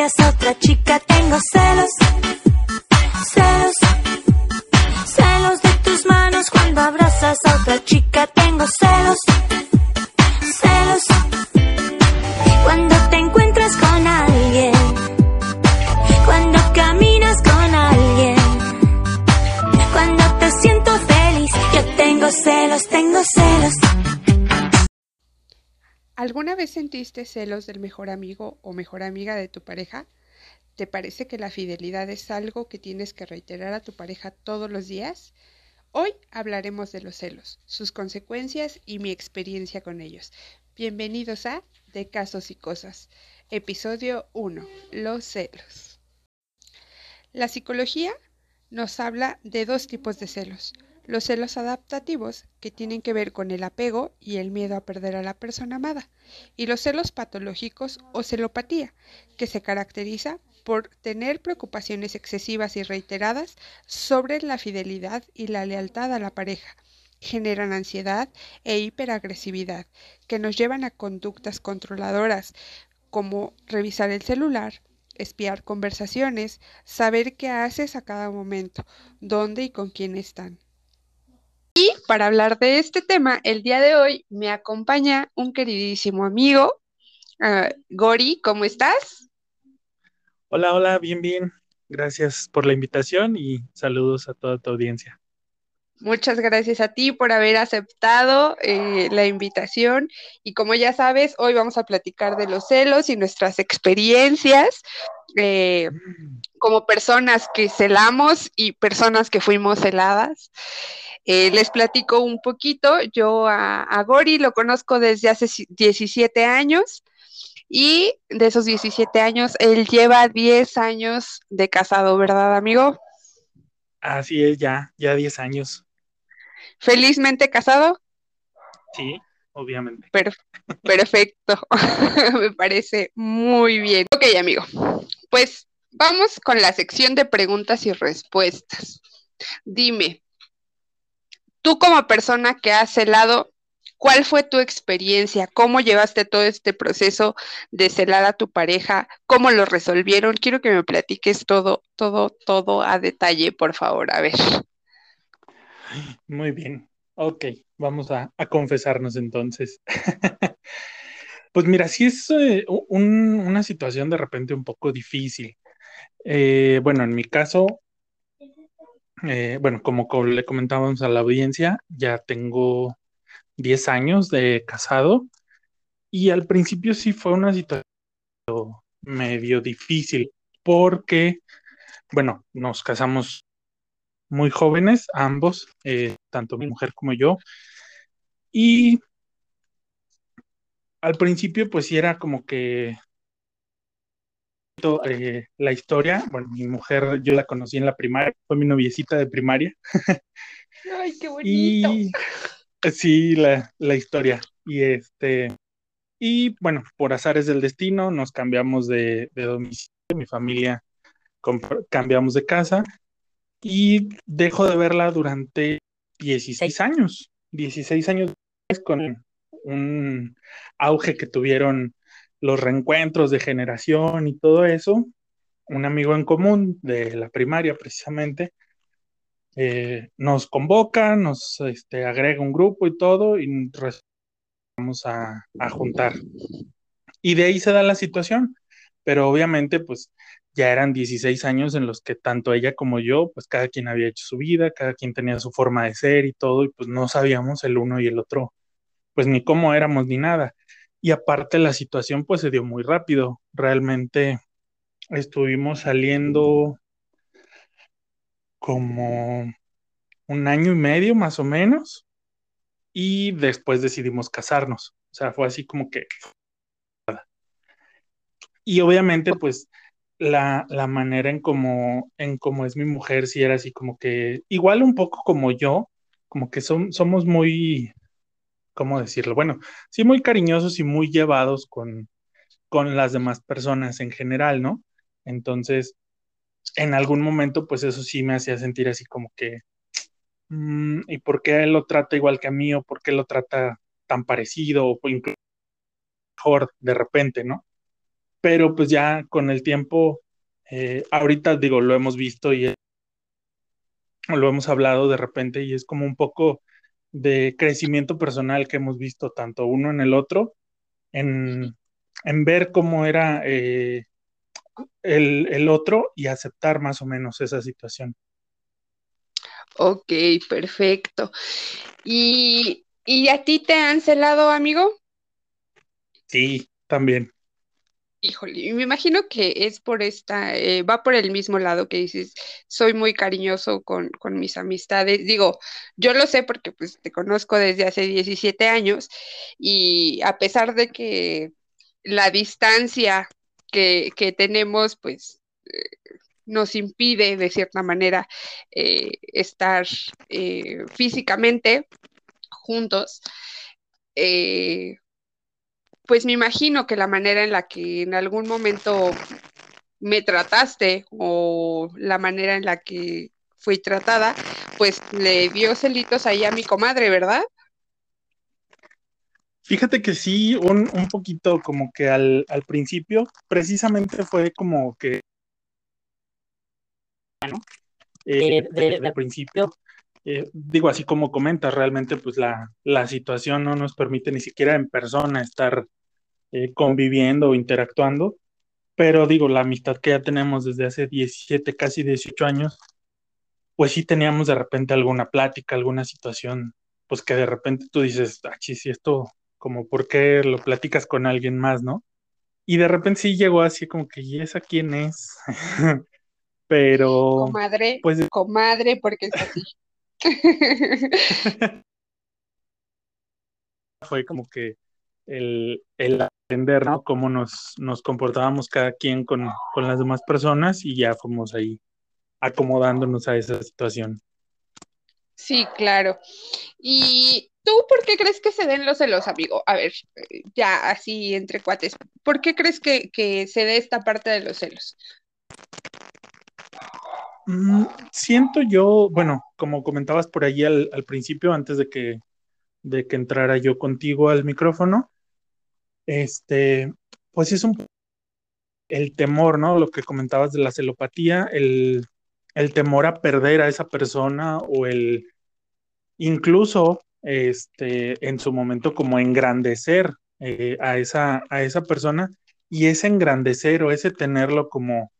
miras otra chica, tengo celos, sentiste celos del mejor amigo o mejor amiga de tu pareja? ¿Te parece que la fidelidad es algo que tienes que reiterar a tu pareja todos los días? Hoy hablaremos de los celos, sus consecuencias y mi experiencia con ellos. Bienvenidos a De Casos y Cosas, episodio 1, los celos. La psicología nos habla de dos tipos de celos los celos adaptativos, que tienen que ver con el apego y el miedo a perder a la persona amada, y los celos patológicos o celopatía, que se caracteriza por tener preocupaciones excesivas y reiteradas sobre la fidelidad y la lealtad a la pareja. Generan ansiedad e hiperagresividad, que nos llevan a conductas controladoras, como revisar el celular, espiar conversaciones, saber qué haces a cada momento, dónde y con quién están. Para hablar de este tema, el día de hoy me acompaña un queridísimo amigo, uh, Gori, ¿cómo estás? Hola, hola, bien, bien. Gracias por la invitación y saludos a toda tu audiencia. Muchas gracias a ti por haber aceptado eh, la invitación y como ya sabes, hoy vamos a platicar de los celos y nuestras experiencias eh, mm. como personas que celamos y personas que fuimos celadas. Eh, les platico un poquito, yo a, Gori lo conozco desde hace 17 años y de esos 17 años él lleva 10 años de casado, ¿verdad, amigo? Así es, ya, ya 10 años. ¿Felizmente casado? Sí, obviamente. perfecto, me parece muy bien. Ok, amigo, pues vamos con la sección de preguntas y respuestas. Dime, tú como persona que has celado, ¿cuál fue tu experiencia? ¿Cómo llevaste todo este proceso de celar a tu pareja? ¿Cómo lo resolvieron? Quiero que me platiques todo, todo, todo a detalle, por favor. A ver. Muy bien. Ok, vamos a, confesarnos entonces. pues mira, sí es eh, una situación de repente un poco difícil. Eh, bueno, en mi caso, eh, bueno, como le comentábamos a la audiencia, ya tengo 10 años de casado y al principio sí fue una situación medio difícil porque, bueno, nos casamos muy jóvenes, ambos, tanto mi mujer como yo, y al principio pues sí era como que eh, la historia. Bueno, mi mujer yo la conocí en la primaria, fue mi noviecita de primaria. Ay, qué bonito. Y sí, la, la historia. Y este, y bueno, por azares del destino, nos cambiamos de, de domicilio, mi familia cambiamos de casa y dejo de verla durante 16 años. 16 años con un auge que tuvieron los reencuentros de generación y todo eso, un amigo en común de la primaria precisamente, eh, nos convoca, nos este, agrega un grupo y todo, y vamos a, a juntar. Y de ahí se da la situación, pero obviamente pues ya eran 16 años en los que tanto ella como yo, pues cada quien había hecho su vida, cada quien tenía su forma de ser y todo, y pues no sabíamos el uno y el otro, pues ni cómo éramos ni nada. Y aparte la situación pues se dio muy rápido. Realmente estuvimos saliendo como un año y medio más o menos y después decidimos casarnos. O sea, fue así como que... Y obviamente pues la, manera en cómo en cómo es mi mujer sí era así como que igual un poco como yo, como que son, somos muy ¿cómo decirlo? Bueno, sí muy cariñosos y muy llevados con, con las demás personas en general, ¿no? Entonces, en algún momento, pues eso sí me hacía sentir así como que, mm, ¿y por qué él lo trata igual que a mí o por qué lo trata tan parecido o incluso mejor de repente, ¿no? pero pues ya con el tiempo, eh, ahorita digo, lo hemos visto y lo hemos hablado de repente y es como un poco de crecimiento personal que hemos visto tanto uno en el otro, en, ver cómo era eh, el, otro y aceptar más o menos esa situación. Ok, perfecto. ¿Y, ¿Y a ti te han celado, amigo? Sí, también. Híjole, me imagino que es por esta, eh, va por el mismo lado que dices, soy muy cariñoso con, con, mis amistades. Digo, yo lo sé porque pues te conozco desde hace 17 años y a pesar de que la distancia que, que tenemos, pues eh, nos impide de cierta manera eh, estar físicamente juntos pues me imagino que la manera en la que en algún momento me trataste o la manera en la que fui tratada, pues le dio celitos ahí a mi comadre, ¿verdad? Fíjate que sí, un, poquito como que al, principio, precisamente fue como que, bueno, eh, al principio, eh, digo así como comentas, realmente pues la, la situación no nos permite ni siquiera en persona estar eh, conviviendo o interactuando, pero digo, la amistad que ya tenemos desde hace 17, casi 18 años, pues sí teníamos de repente alguna plática, alguna situación, pues que de repente tú dices, ah, sí, esto, como, ¿por qué lo platicas con alguien más, no? Y de repente sí llegó así como que, ¿y esa quién es? pero... Comadre, pues, comadre, porque es así. Fue como que el, el aprender, ¿no? Cómo nos, nos comportábamos cada quien con, con las demás personas y ya fuimos ahí acomodándonos a esa situación. Sí, claro. ¿Y tú por qué crees que se den los celos, amigo? A ver, ya así entre cuates, ¿por qué crees que, que se dé esta parte de los celos? Mm, siento yo, bueno, como comentabas por allí al, al principio, antes de que, de que entrara yo contigo al micrófono, este, pues es un el temor, ¿no? Lo que comentabas de la celopatía, el, temor a perder a esa persona o el incluso este, en su momento como engrandecer eh, a, esa, a esa persona y ese engrandecer o ese tenerlo como,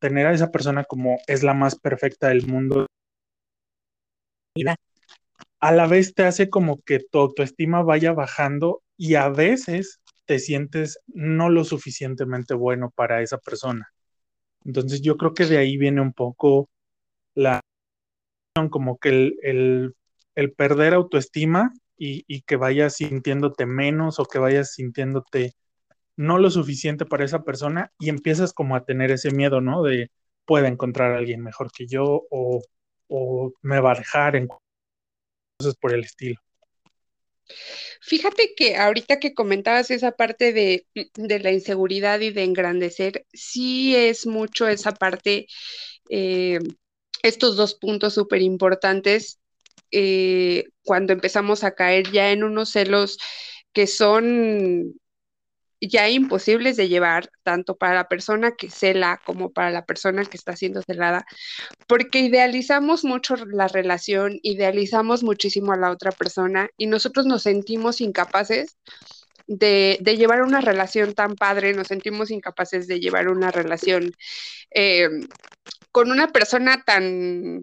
tener a esa persona como es la más perfecta del mundo, a la vez te hace como que tu autoestima vaya bajando y a veces te sientes no lo suficientemente bueno para esa persona. Entonces yo creo que de ahí viene un poco la como que el, el, perder autoestima y, y, que vayas sintiéndote menos o que vayas sintiéndote no lo suficiente para esa persona y empiezas como a tener ese miedo, ¿no? De puede encontrar a alguien mejor que yo o, o me va a dejar en cosas por el estilo. Fíjate que ahorita que comentabas esa parte de, la inseguridad y de engrandecer, sí es mucho esa parte, eh, estos dos puntos súper importantes, eh, cuando empezamos a caer ya en unos celos que son ya imposibles de llevar, tanto para la persona que cela como para la persona que está siendo celada, porque idealizamos mucho la relación, idealizamos muchísimo a la otra persona y nosotros nos sentimos incapaces de, llevar una relación tan padre, nos sentimos incapaces de llevar una relación eh, con una persona tan,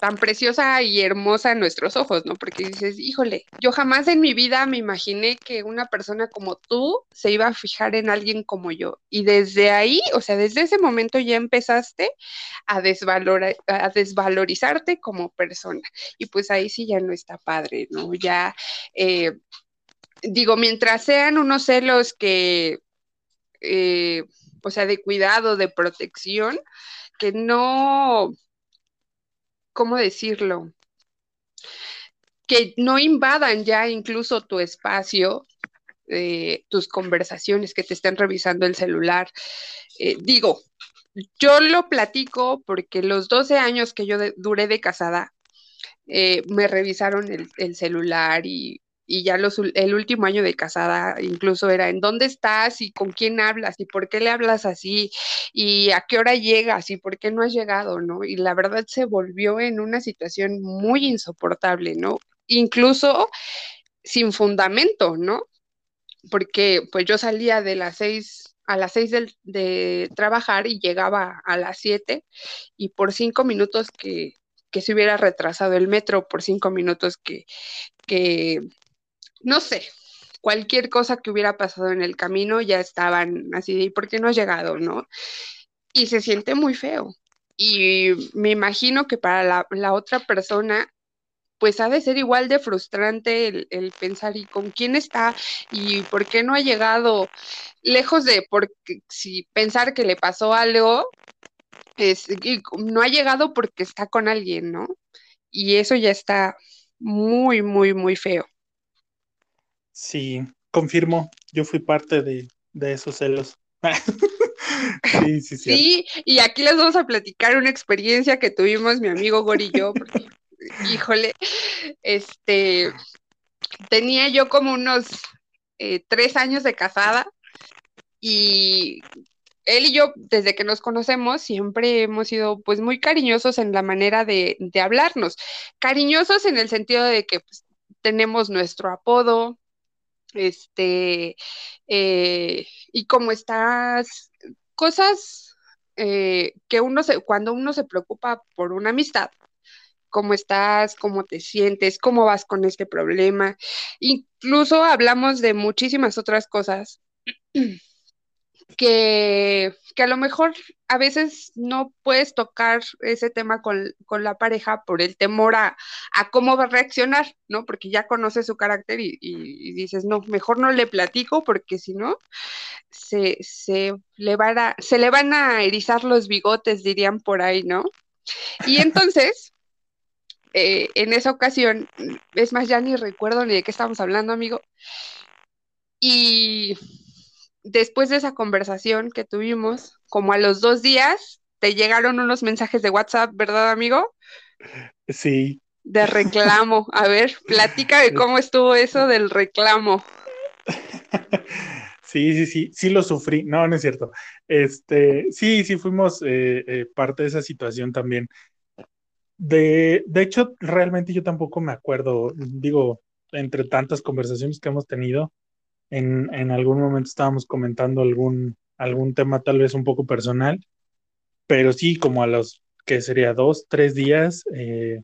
tan preciosa y hermosa en nuestros ojos, ¿no? Porque dices, híjole, yo jamás en mi vida me imaginé que una persona como tú se iba a fijar en alguien como yo. Y desde ahí, o sea, desde ese momento ya empezaste a, a desvalorizarte como persona. Y pues ahí sí ya no está padre, ¿no? Ya, eh, digo, mientras sean unos celos que, eh, o sea, de cuidado, de protección, que no, ¿cómo decirlo? Que no invadan ya incluso tu espacio, eh, tus conversaciones, que te estén revisando el celular. Eh, digo, yo lo platico porque los 12 años que yo duré de casada, me revisaron el, celular y y ya el último año de casada incluso era en dónde estás y con quién hablas y por qué le hablas así y a qué hora llegas y por qué no has llegado, ¿no? Y la verdad se volvió en una situación muy insoportable, ¿no? Incluso sin fundamento, ¿no? Porque pues yo salía de las seis a las seis de, trabajar y llegaba a las siete y por cinco minutos que, que se hubiera retrasado el metro, por cinco minutos que no sé, cualquier cosa que hubiera pasado en el camino ya estaban así de, ¿por qué no has llegado, no? Y se siente muy feo. Y me imagino que para la, otra persona pues ha de ser igual de frustrante el, el, pensar y con quién está y por qué no ha llegado, lejos de porque si pensar que le pasó algo, es, no ha llegado porque está con alguien, ¿no? Y eso ya está muy, muy, muy feo. Sí, confirmo, yo fui parte de, de esos celos. sí, sí, sí. y aquí les vamos a platicar una experiencia que tuvimos mi amigo Gori y yo, porque, híjole, este, tenía yo como unos eh, tres años de casada y él y yo, desde que nos conocemos, siempre hemos sido pues muy cariñosos en la manera de, de hablarnos. Cariñosos en el sentido de que pues, tenemos nuestro apodo, este, eh, y como estás, cosas eh, que uno se, cuando uno se preocupa por una amistad, cómo estás, cómo te sientes, cómo vas con este problema. Incluso hablamos de muchísimas otras cosas que, que, a lo mejor a veces no puedes tocar ese tema con, con la pareja por el temor a, a, cómo va a reaccionar, ¿no? Porque ya conoces su carácter y, y, dices, no, mejor no le platico porque si no, se, se, le van a, se le van a erizar los bigotes, dirían por ahí, ¿no? Y entonces... Eh, en esa ocasión, es más, ya ni recuerdo ni de qué estamos hablando, amigo. Y después de esa conversación que tuvimos, como a los dos días, te llegaron unos mensajes de WhatsApp, ¿verdad, amigo? Sí. De reclamo. A ver, platícame cómo estuvo eso del reclamo. Sí, sí, sí, sí lo sufrí. No, no es cierto. Este, sí, sí fuimos eh, eh, parte de esa situación también. De, de hecho, realmente yo tampoco me acuerdo, digo, entre tantas conversaciones que hemos tenido, en, en algún momento estábamos comentando algún, algún tema tal vez un poco personal, pero sí, como a los que sería dos, tres días, eh,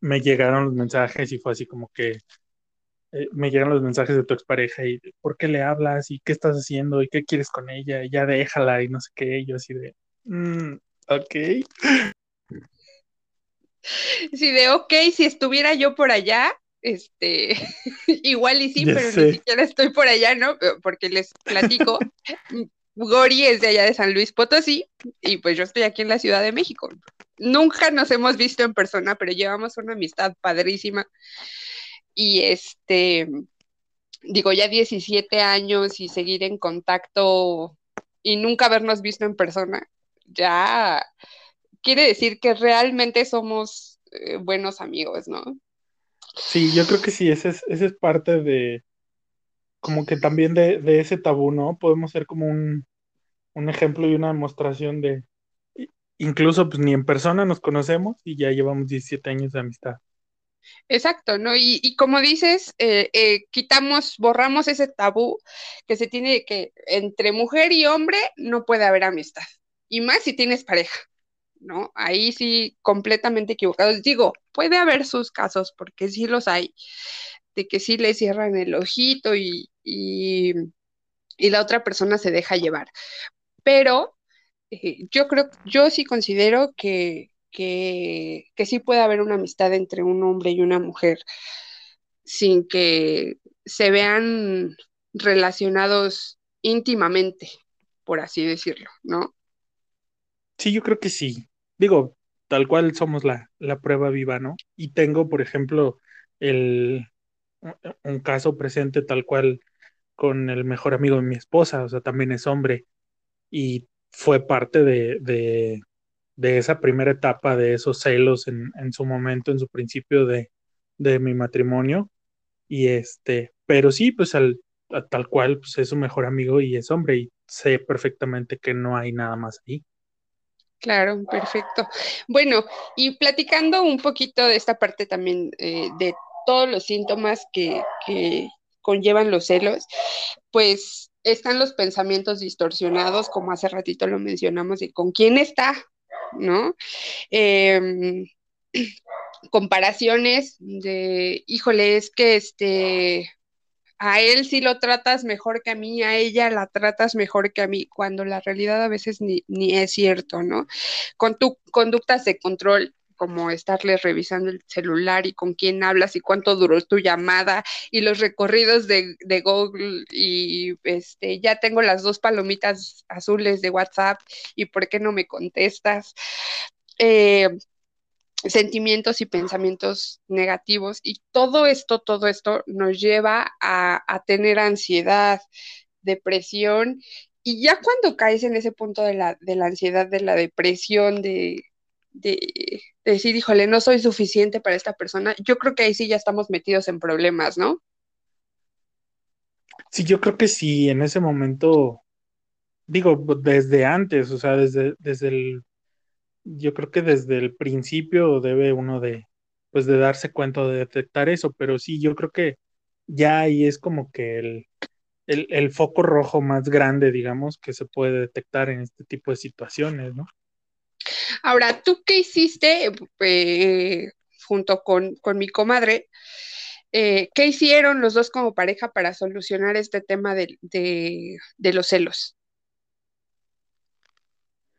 me llegaron los mensajes y fue así como que eh, me llegan los mensajes de tu expareja y ¿por qué le hablas? ¿Y qué estás haciendo? ¿Y qué quieres con ella? Y ya déjala y no sé qué, y yo así de, mm, ok. Sí, de ok, si estuviera yo por allá, este, igual y sí, ya pero sé. ni siquiera estoy por allá, ¿no? Porque les platico, Gori es de allá de San Luis Potosí y pues yo estoy aquí en la Ciudad de México. Nunca nos hemos visto en persona, pero llevamos una amistad padrísima. Y este, digo, ya 17 años y seguir en contacto y nunca habernos visto en persona, ya quiere decir que realmente somos eh, buenos amigos, ¿no? Sí, yo creo que sí, ese es, ese es parte de, como que también de, de ese tabú, ¿no? Podemos ser como un, un, ejemplo y una demostración de, incluso pues ni en persona nos conocemos y ya llevamos 17 años de amistad. Exacto, ¿no? Y, y como dices, eh, eh, quitamos, borramos ese tabú que se tiene que entre mujer y hombre no puede haber amistad. Y más si tienes pareja. ¿No? Ahí sí, completamente equivocados. Digo, puede haber sus casos, porque sí los hay, de que sí le cierran el ojito y, y, la otra persona se deja llevar. Pero eh, yo creo, yo sí considero que, que, que sí puede haber una amistad entre un hombre y una mujer sin que se vean relacionados íntimamente, por así decirlo, ¿no? Sí, yo creo que sí. Digo, tal cual somos la, la prueba viva, ¿no? Y tengo, por ejemplo, el, un caso presente tal cual con el mejor amigo de mi esposa, o sea, también es hombre, y fue parte de, de, de esa primera etapa de esos celos en, en, su momento, en su principio de, de mi matrimonio, Y este, pero sí, pues al, tal cual, pues es su mejor amigo y es hombre y sé perfectamente que no hay nada más ahí. Claro, perfecto. Bueno, y platicando un poquito de esta parte también eh, de todos los síntomas que, que conllevan los celos, pues están los pensamientos distorsionados, como hace ratito lo mencionamos, de con quién está, ¿no? Em, comparaciones de, híjole, es que este, a él sí lo tratas mejor que a mí, a ella la tratas mejor que a mí, cuando la realidad a veces ni, ni es cierto, ¿no? Con tu conductas de control como estarles revisando el celular y con quién hablas y cuánto duró tu llamada y los recorridos de, de, Google y este ya tengo las dos palomitas azules de WhatsApp y por qué no me contestas. Eh, sentimientos y pensamientos negativos y todo esto, todo esto nos lleva a, tener ansiedad, depresión y ya cuando caes en ese punto de la, de la ansiedad, de la depresión, de, de, de, decir, híjole, no soy suficiente para esta persona, yo creo que ahí sí ya estamos metidos en problemas, ¿no? Sí, yo creo que sí, en ese momento, digo, desde antes, o sea, desde, desde el yo creo que desde el principio debe uno de, pues de darse cuenta de detectar eso, pero sí, yo creo que ya ahí es como que el, el, el, foco rojo más grande, digamos, que se puede detectar en este tipo de situaciones, ¿no? Ahora, ¿tú qué hiciste eh, junto con, con, mi comadre? Eh, ¿Qué hicieron los dos como pareja para solucionar este tema de, de, de los celos?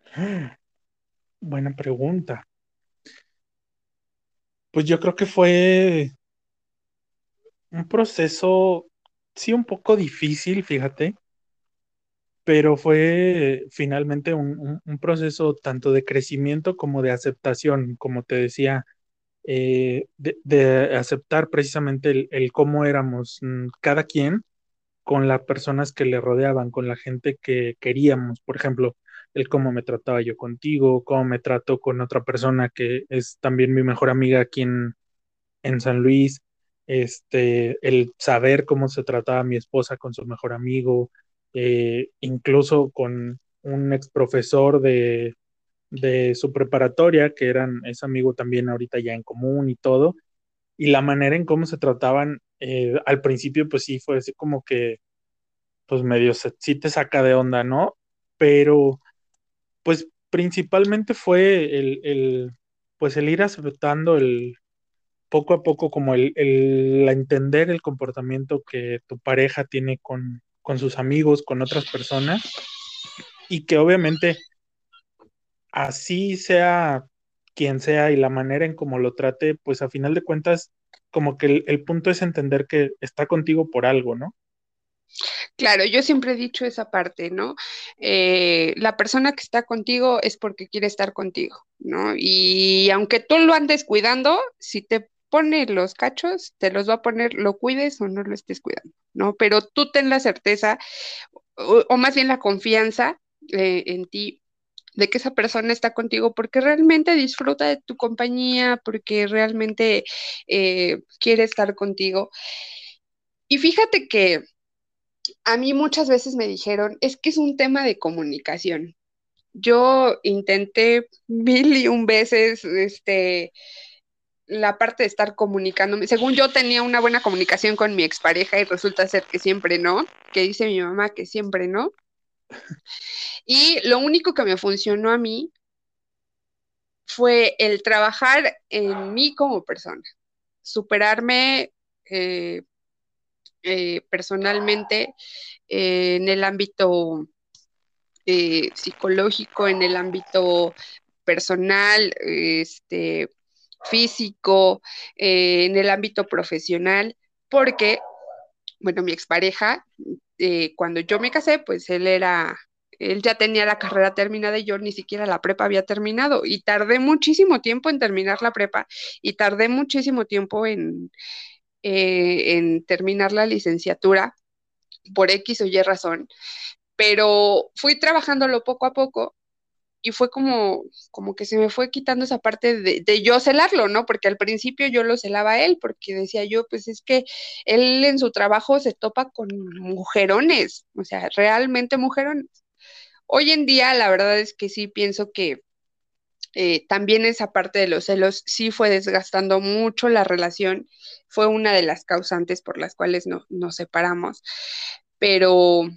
Buena pregunta. Pues yo creo que fue un proceso, sí, un poco difícil, fíjate, pero fue finalmente un, proceso tanto de crecimiento como de aceptación, como te decía, eh, de, aceptar precisamente el, el, cómo éramos mm, cada quien con las personas que le rodeaban, con la gente que queríamos. Por ejemplo, el cómo me trataba yo contigo, cómo me trato con otra persona que es también mi mejor amiga aquí en, San Luis, este, el saber cómo se trataba mi esposa con su mejor amigo, eh, incluso con un ex profesor de, de su preparatoria, que eran, es amigo también ahorita ya en común y todo, y la manera en cómo se trataban eh, al principio, pues sí, fue así como que, pues medio sí te saca de onda, ¿no? Pero pues principalmente fue el, el, pues el ir aceptando el poco a poco como el, el entender el comportamiento que tu pareja tiene con, con sus amigos, con otras personas, y que obviamente así sea quien sea y la manera en cómo lo trate, pues a final de cuentas, como que el, el punto es entender que está contigo por algo, ¿no? Claro, yo siempre he dicho esa parte, ¿no? Eh, la persona que está contigo es porque quiere estar contigo, ¿no? Y aunque tú lo andes cuidando, si te pone los cachos, te los va a poner, lo cuides o no lo estés cuidando, ¿no? Pero tú ten la certeza, o, más bien la confianza eh, en ti de que esa persona está contigo porque realmente disfruta de tu compañía, porque realmente eh, quiere estar contigo. Y fíjate que a mí muchas veces me dijeron, es que es un tema de comunicación. Yo intenté mil y un veces, este, la parte de estar comunicándome. Según yo tenía una buena comunicación con mi expareja y resulta ser que siempre no, que dice mi mamá que siempre no. Y lo único que me funcionó a mí fue el trabajar en mí como persona, superarme eh, eh, personalmente eh, en el ámbito eh, psicológico, en el ámbito personal, este, físico, en el ámbito profesional, porque, bueno, mi expareja, cuando yo me casé, pues él era, él ya tenía la carrera terminada y yo ni siquiera la prepa había terminado y tardé muchísimo tiempo en terminar la prepa y tardé muchísimo tiempo en, eh, en terminar la licenciatura por X o Y razón, pero fui trabajándolo poco a poco y fue como, como que se me fue quitando esa parte de, de, yo celarlo, ¿no? Porque al principio yo lo celaba a él, porque decía yo, pues es que él en su trabajo se topa con mujerones, o sea, realmente mujerones. Hoy en día, la verdad es que sí pienso que eh, también esa parte de los celos sí fue desgastando mucho la relación, fue una de las causantes por las cuales no, nos separamos, pero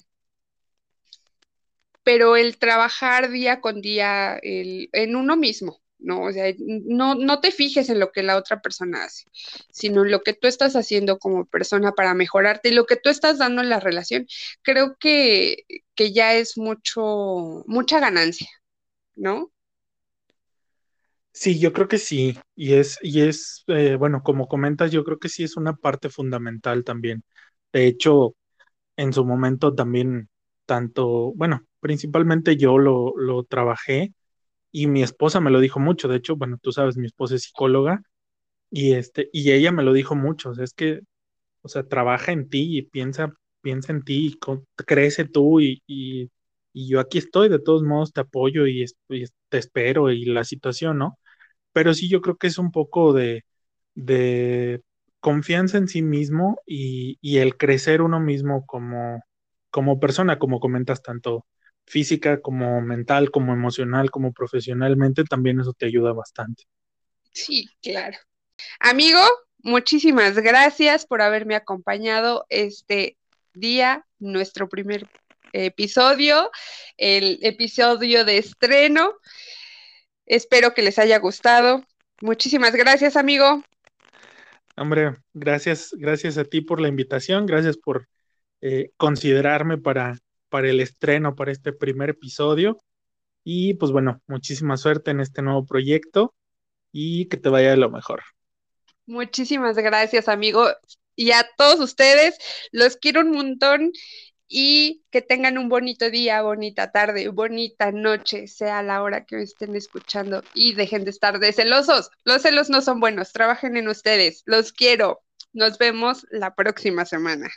pero el trabajar día con día en uno mismo, ¿no? O sea, no, no te fijes en lo que la otra persona hace, sino en lo que tú estás haciendo como persona para mejorarte y lo que tú estás dando en la relación, creo que, que ya es mucho, mucha ganancia, ¿no? Sí, yo creo que sí, y es, y es, eh, bueno, como comentas, yo creo que sí es una parte fundamental también. De hecho, en su momento también, tanto, bueno, principalmente yo lo, lo trabajé y mi esposa me lo dijo mucho. De hecho, bueno, tú sabes, mi esposa es psicóloga y este, y ella me lo dijo mucho. Es que, o sea, trabaja en ti y piensa, piensa en ti, y crece tú y, y, yo aquí estoy, de todos modos te apoyo y, te espero y la situación, ¿no? Pero sí, yo creo que es un poco de, de confianza en sí mismo y, y el crecer uno mismo como, como persona, como comentas tanto física, como mental, como emocional, como profesionalmente, también eso te ayuda bastante. Sí, claro. Amigo, muchísimas gracias por haberme acompañado este día, nuestro primer episodio, el episodio de estreno. Espero que les haya gustado. Muchísimas gracias, amigo. Hombre, gracias, gracias a ti por la invitación, gracias por eh, considerarme para para el estreno, para este primer episodio. Y pues bueno, muchísima suerte en este nuevo proyecto y que te vaya de lo mejor. Muchísimas gracias, amigo. Y a todos ustedes, los quiero un montón y que tengan un bonito día, bonita tarde, bonita noche, sea la hora que estén escuchando y dejen de estar de celosos. Los celos no son buenos, trabajen en ustedes. Los quiero. Nos vemos la próxima semana.